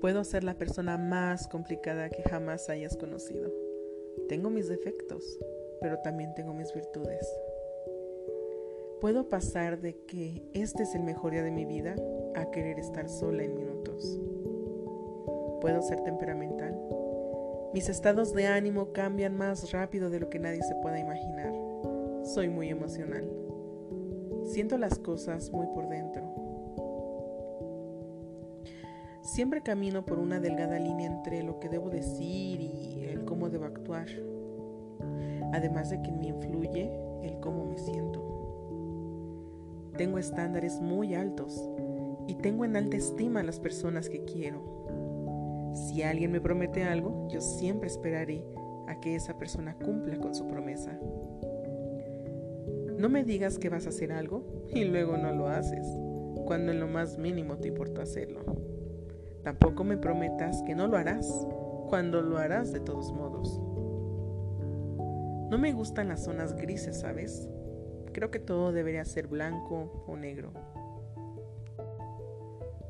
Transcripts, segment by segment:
Puedo ser la persona más complicada que jamás hayas conocido. Tengo mis defectos, pero también tengo mis virtudes. Puedo pasar de que este es el mejor día de mi vida a querer estar sola en minutos. Puedo ser temperamental. Mis estados de ánimo cambian más rápido de lo que nadie se pueda imaginar. Soy muy emocional. Siento las cosas muy por dentro. Siempre camino por una delgada línea entre lo que debo decir y el cómo debo actuar. Además de que me influye el cómo me siento. Tengo estándares muy altos y tengo en alta estima a las personas que quiero. Si alguien me promete algo, yo siempre esperaré a que esa persona cumpla con su promesa. No me digas que vas a hacer algo y luego no lo haces, cuando en lo más mínimo te importa hacerlo. Tampoco me prometas que no lo harás cuando lo harás de todos modos. No me gustan las zonas grises, ¿sabes? Creo que todo debería ser blanco o negro.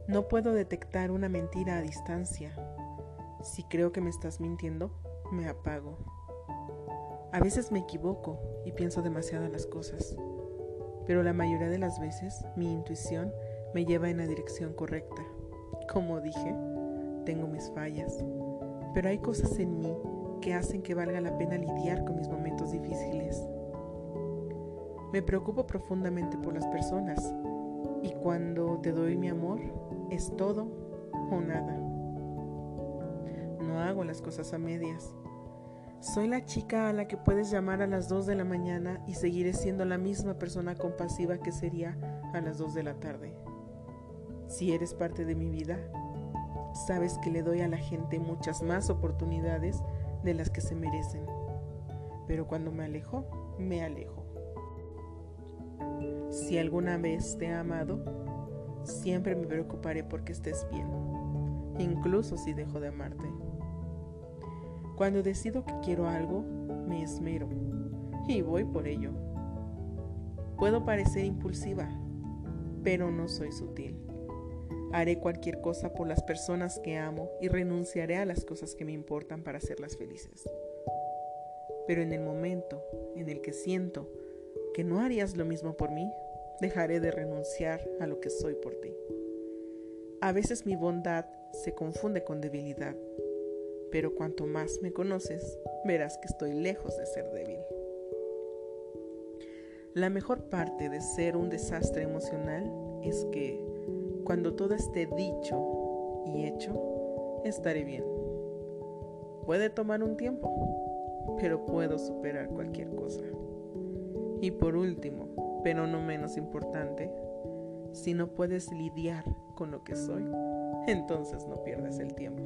No puedo detectar una mentira a distancia. Si creo que me estás mintiendo, me apago. A veces me equivoco y pienso demasiado las cosas, pero la mayoría de las veces mi intuición me lleva en la dirección correcta. Como dije, tengo mis fallas, pero hay cosas en mí que hacen que valga la pena lidiar con mis momentos difíciles. Me preocupo profundamente por las personas y cuando te doy mi amor es todo o nada. No hago las cosas a medias. Soy la chica a la que puedes llamar a las 2 de la mañana y seguiré siendo la misma persona compasiva que sería a las 2 de la tarde. Si eres parte de mi vida, sabes que le doy a la gente muchas más oportunidades de las que se merecen. Pero cuando me alejo, me alejo. Si alguna vez te he amado, siempre me preocuparé porque estés bien, incluso si dejo de amarte. Cuando decido que quiero algo, me esmero y voy por ello. Puedo parecer impulsiva, pero no soy sutil. Haré cualquier cosa por las personas que amo y renunciaré a las cosas que me importan para hacerlas felices. Pero en el momento en el que siento que no harías lo mismo por mí, dejaré de renunciar a lo que soy por ti. A veces mi bondad se confunde con debilidad, pero cuanto más me conoces, verás que estoy lejos de ser débil. La mejor parte de ser un desastre emocional es que cuando todo esté dicho y hecho, estaré bien. Puede tomar un tiempo, pero puedo superar cualquier cosa. Y por último, pero no menos importante, si no puedes lidiar con lo que soy, entonces no pierdas el tiempo.